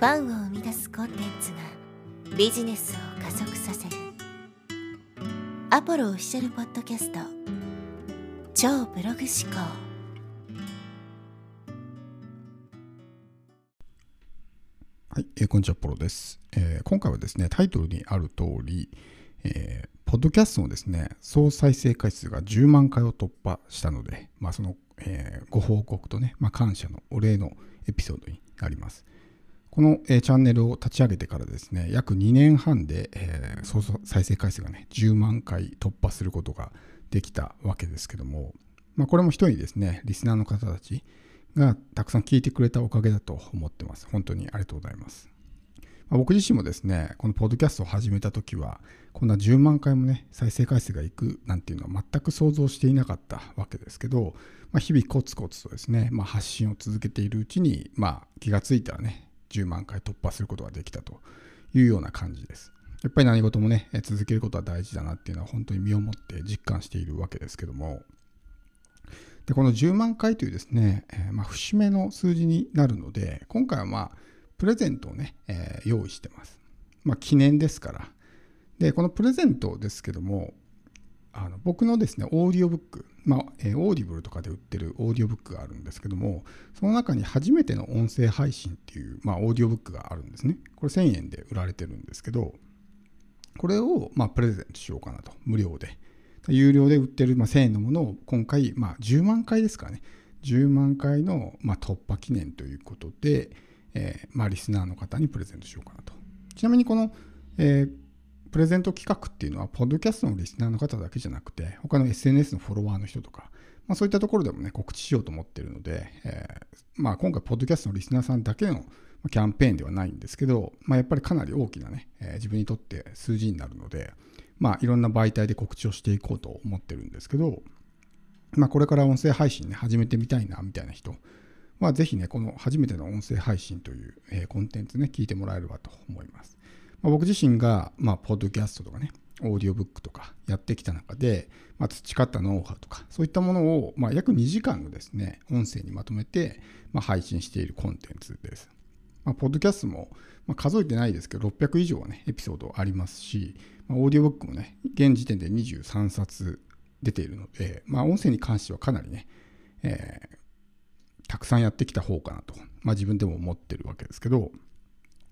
ファンを生み出すコンテンツがビジネスを加速させる。アポロオフィシャルポッドキャスト。超ブログ思考。はい、えーこんにちは、ポロです、えー今回はですね、タイトルにある通り、えーポッドキャストのですね、総再生回数が10万回を突破したので、まあ、その、えーご報告とね、まあ、感謝のお礼のエピソードになります。この、チャンネルを立ち上げてからですね、約2年半で、えー再生回数がね、10万回突破することができたわけですけども、まあ、これも一人ですね、リスナーの方たちがたくさん聞いてくれたおかげだと思ってます。本当にありがとうございます。まあ僕自身もですね、このポッドキャストを始めた時は、こんな10万回もね、再生回数がいくなんていうのは全く想像していなかったわけですけど、まあ、日々コツコツとですね、まあ、発信を続けているうちに、まあ、気がついたらね、10万回突破することができたというような感じです。やっぱり何事もね、続けることは大事だなっていうのは本当に身をもって実感しているわけですけども、でこの10万回というですね、えまあ、節目の数字になるので、今回はまあ、プレゼントをね、えー用意してます。まあ、記念ですから。で、このプレゼントですけども、あの僕のですね、オーディオブック、まあ、えーオーディブルとかで売ってるオーディオブックがあるんですけども、その中に初めての音声配信っていう、まあ、オーディオブックがあるんですね。これ1000円で売られてるんですけど、これを、まあ、プレゼントしようかなと、無料で。有料で売ってる、まあ、1000円のものを今回、まあ、10万回ですからね、10万回の、まあ、突破記念ということで、えーまあ、リスナーの方にプレゼントしようかなと。ちなみにこの、えープレゼント企画っていうのは、ポッドキャストのリスナーの方だけじゃなくて、他の SNS のフォロワーの人とか、まあ、そういったところでもね、告知しようと思ってるので、えーまあ、今回、ポッドキャストのリスナーさんだけのキャンペーンではないんですけど、まあ、やっぱりかなり大きなね、えー自分にとって数字になるので、まあ、いろんな媒体で告知をしていこうと思ってるんですけど、まあ、これから音声配信ね、始めてみたいな、みたいな人は、ぜひね、この初めての音声配信という、えーコンテンツね、聞いてもらえればと思います。まあ、僕自身が、まあ、ポッドキャストとかね、オーディオブックとかやってきた中で、まあ、培ったノウハウとか、そういったものを、まあ、約2時間のですね、音声にまとめて、まあ、配信しているコンテンツです。まあ、ポッドキャストも、まあ、数えてないですけど、600以上はね、エピソードありますし、まあ、オーディオブックもね、現時点で23冊出ているので、まあ、音声に関してはかなりね、えーたくさんやってきた方かなと、まあ、自分でも思ってるわけですけど、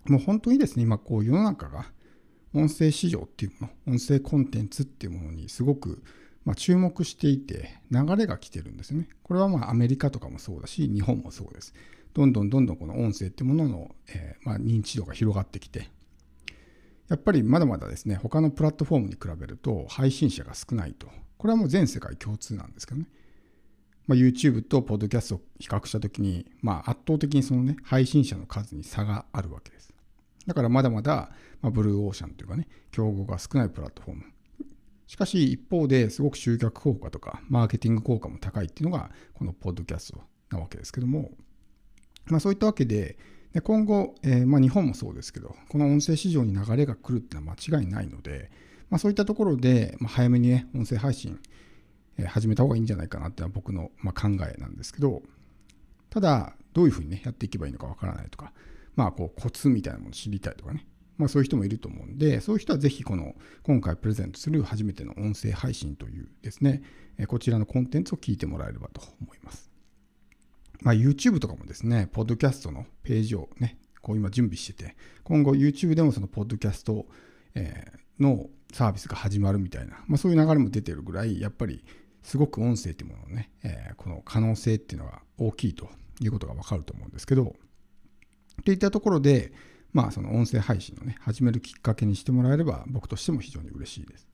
もう本当にですね、今こう世の中が音声市場っていうもの、音声コンテンツっていうものにすごくま注目していて流れが来てるんですね。これはまあアメリカとかもそうだし、日本もそうです。どんどんどんどんこの音声っていうものの、えま認知度が広がってきて、やっぱりまだまだですね、他のプラットフォームに比べると配信者が少ないと。これはもう全世界共通なんですけどね。ま、YouTube とポッドキャストを比較したときに、まあ、圧倒的にそのね、配信者の数に差があるわけです。だからまだまだ、まあ、ブルーオーシャンというかね、競合が少ないプラットフォーム。しかし一方ですごく集客効果とかマーケティング効果も高いっていうのがこのポッドキャストなわけですけども、まあ、そういったわけでで今後、えーまあ、日本もそうですけどこの音声市場に流れが来るっていうのは間違いないので、まあ、そういったところで、ま、早めにね音声配信え始めた方がいいんじゃないかなっていうのは僕の、ま、考えなんですけどただどういうふうにねやっていけばいいのかわからないとかまあこうコツみたいなものを知りたいとかね。まあそういう人もいると思うんでそういう人はぜひこの今回プレゼントする初めての音声配信というですねこちらのコンテンツを聞いてもらえればと思います。まあ YouTube とかもですねポッドキャストのページをねこう今準備してて今後 YouTube でもそのポッドキャストえのサービスが始まるみたいな、まあ、そういう流れも出てるぐらいやっぱりすごく音声っていうもののね、えこの可能性っていうのが大きいということがわかると思うんですけど、っていったところで、まあその音声配信をね、始めるきっかけにしてもらえれば僕としても非常に嬉しいです。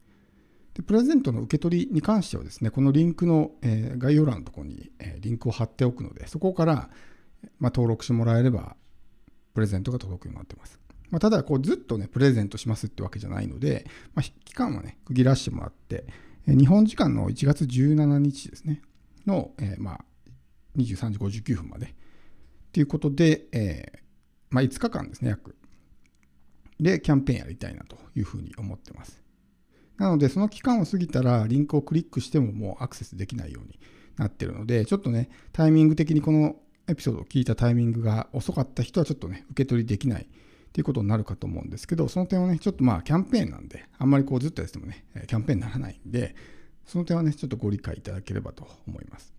で、プレゼントの受け取りに関してはですね、このリンクの、えー概要欄のところに、えーリンクを貼っておくので、そこから、まあ、登録してもらえれば、プレゼントが届くようになってます。まあ、ただ、こうずっとね、プレゼントしますってわけじゃないので、まあ、期間はね、区切らしてもらって、え日本時間の1月17日ですね、の、えーまあ、23時59分まで。ということで、えーまあ、5日間ですね、約。で、キャンペーンやりたいなというふうに思ってます。なので、その期間を過ぎたら、リンクをクリックしてももうアクセスできないようになってるので、ちょっとね、タイミング的にこのエピソードを聞いたタイミングが遅かった人はちょっとね、受け取りできないっていうことになるかと思うんですけど、その点はね、ちょっとまあキャンペーンなんで、あんまりこうずっとやってもね、キャンペーンにならないんで、その点はね、ちょっとご理解いただければと思います。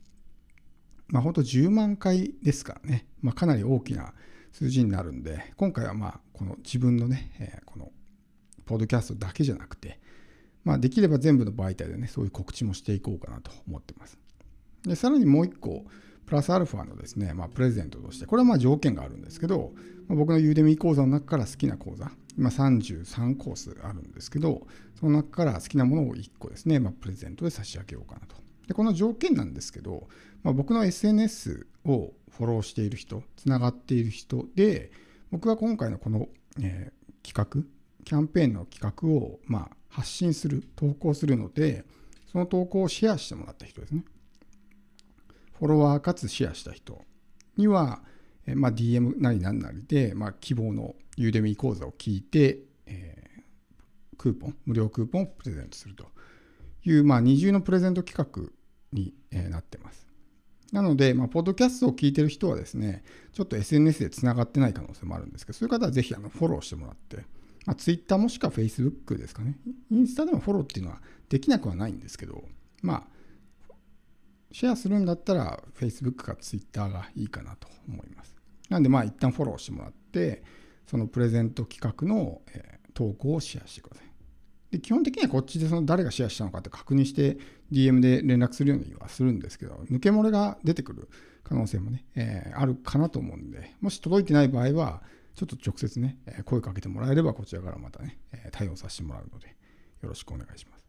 まあ本当10万回ですからね、まあかなり大きな数字になるんで、今回はまあこの自分のね、えこのポッドキャストだけじゃなくて、まあできれば全部の媒体でね、そういう告知もしていこうかなと思ってます。で、さらにもう一個、プラスアルファのですね、まあ、プレゼントとして、これはまあ条件があるんですけど、まあ、僕のユーデミー講座の中から好きな講座、今33コースあるんですけど、その中から好きなものを1個ですね、まあ、プレゼントで差し上げようかなと。で、この条件なんですけど、まあ、僕の SNS をフォローしている人、つながっている人で、僕は今回のこの、えー、企画、キャンペーンの企画を、まあ、発信する、投稿するので、その投稿をシェアしてもらった人ですね。フォロワーかつシェアした人には、えまあ、DM なりなんなりで、まあ、希望のユーデミー講座を聞いて、えー、クーポン、無料クーポンをプレゼントするという、まあ、二重のプレゼント企画に、え、なってます。なので、まあ、ポッドキャストを聞いてる人はですね、ちょっと SNS でつながってない可能性もあるんですけど、そういう方はぜひあのフォローしてもらって、まあ、Twitter もしくは Facebook ですかね。インスタでもフォローっていうのはできなくはないんですけど、まあ、シェアするんだったら Facebook か Twitter がいいかなと思います。なんでまあ一旦フォローしてもらって、そのプレゼント企画の、え、投稿をシェアしてください。で基本的にはこっちでその誰がシェアしたのかって確認して DM で連絡するようにはするんですけど、抜け漏れが出てくる可能性もね、えー、あるかなと思うんで、もし届いてない場合は、ちょっと直接ね、声かけてもらえればこちらからまたね、対応させてもらうので、よろしくお願いします。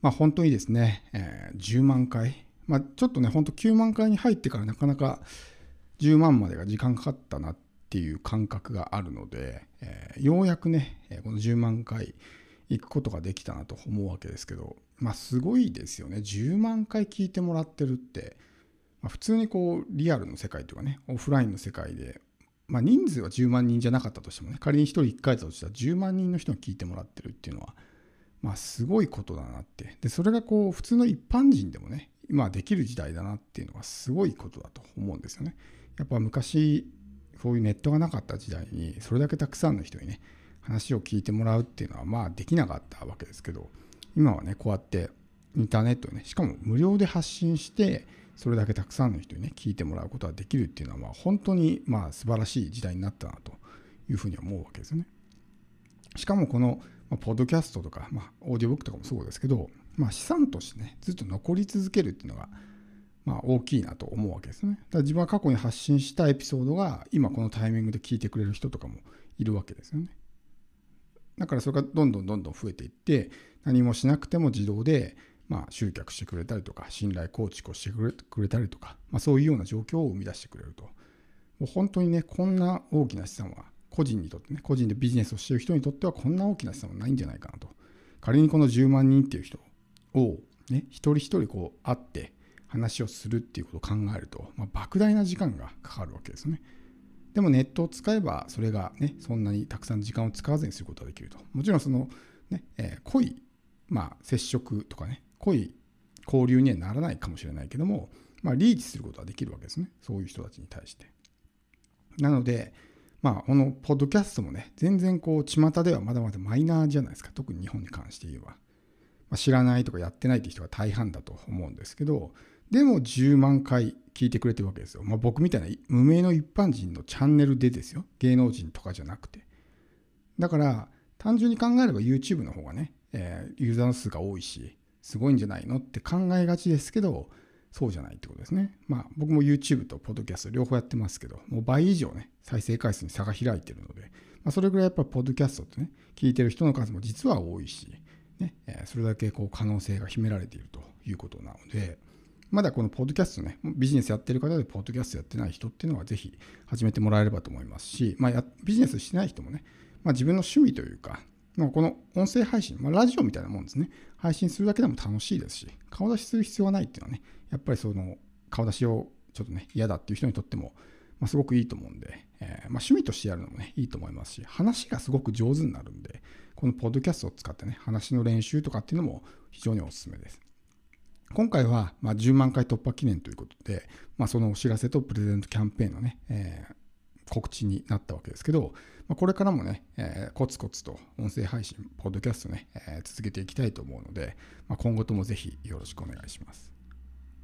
まあ、本当にですね、えー、10万回、まあ、ちょっとね、本当9万回に入ってからなかなか10万までが時間かかったなっっていう感覚があるので、えー、ようやくね、この10万回行くことができたなと思うわけですけど、まあ、すごいですよね。10万回聞いてもらってるって、まあ、普通にこう、リアルの世界というかね、オフラインの世界で、まあ、人数は10万人じゃなかったとしてもね、仮に1人1回だとしたら10万人の人が聞いてもらってるっていうのは、まあすごいことだなって。で、それがこう普通の一般人でもね、今できる時代だなっていうのはすごいことだと思うんですよね。やっぱ昔、そういうネットがなかった時代に、それだけたくさんの人にね、話を聞いてもらうっていうのはまあできなかったわけですけど、今はね、こうやってインターネットね、しかも無料で発信して、それだけたくさんの人にね、聞いてもらうことができるっていうのは、まあ本当にまあ素晴らしい時代になったなというふうに思うわけですよね。しかもこのま、ポッドキャストとか、まあ、オーディオブックとかもそうですけど、まあ、資産としてね、ずっと残り続けるっていうのが、まあ、大きいなと思うわけですね。だから自分は過去に発信したエピソードが、今このタイミングで聞いてくれる人とかもいるわけですよね。だからそれがどんどんどんどん増えていって、何もしなくても自動で、まあ、集客してくれたりとか、信頼構築をしてくれたりとか、まあ、そういうような状況を生み出してくれると。もう本当にね、こんな大きな資産は個人にとってね、個人でビジネスをしている人にとってはこんな大きな資産はないんじゃないかなと。仮にこの10万人っていう人を、ね、一人一人こう会って話をするっていうことを考えると、まあ、莫大な時間がかかるわけですね。でもネットを使えばそれがね、そんなにたくさん時間を使わずにすることができると。もちろんその、ね、えー、濃い、まあ、接触とかね、濃い交流にはならないかもしれないけども、まあ、リーチすることができるわけですね。そういう人たちに対して。なので、まあ、このポッドキャストもね、全然こう、巷ではまだまだマイナーじゃないですか。特に日本に関して言えば。まあ、知らないとかやってないって人が大半だと思うんですけど、でも10万回聞いてくれてるわけですよ。まあ、僕みたいな無名の一般人のチャンネルでですよ。芸能人とかじゃなくて。だから、単純に考えれば YouTube の方がね、えー、ユーザーの数が多いし、すごいんじゃないのって考えがちですけど、そうじゃないってことですね。まあ僕も YouTube と Podcast 両方やってますけど、もう倍以上ね、再生回数に差が開いてるので、まあ、それぐらいやっぱ Podcast ってね、聞いてる人の数も実は多いし、ね、それだけこう可能性が秘められているということなので、まだこのポッドキャストね、ビジネスやってる方でポッドキャストやってない人っていうのはぜひ始めてもらえればと思いますし、まあ、ビジネスしてない人もね、まあ、自分の趣味というか、まあ、この音声配信、まあ、ラジオみたいなもんですね。配信するだけでも楽しいですし、顔出しする必要はないっていうのはね、やっぱりその顔出しをちょっとね、嫌だっていう人にとっても、まあ、すごくいいと思うんで、えー、まあ、趣味としてやるのもね、いいと思いますし、話がすごく上手になるんで、このポッドキャストを使ってね、話の練習とかっていうのも非常におすすめです。今回はま10万回突破記念ということで、まあ、そのお知らせとプレゼントキャンペーンのね、えー、告知になったわけですけど、まあ、これからもね、えー、コツコツと音声配信、ポッドキャストね、えー、続けていきたいと思うので、まあ、今後ともぜひよろしくお願いします。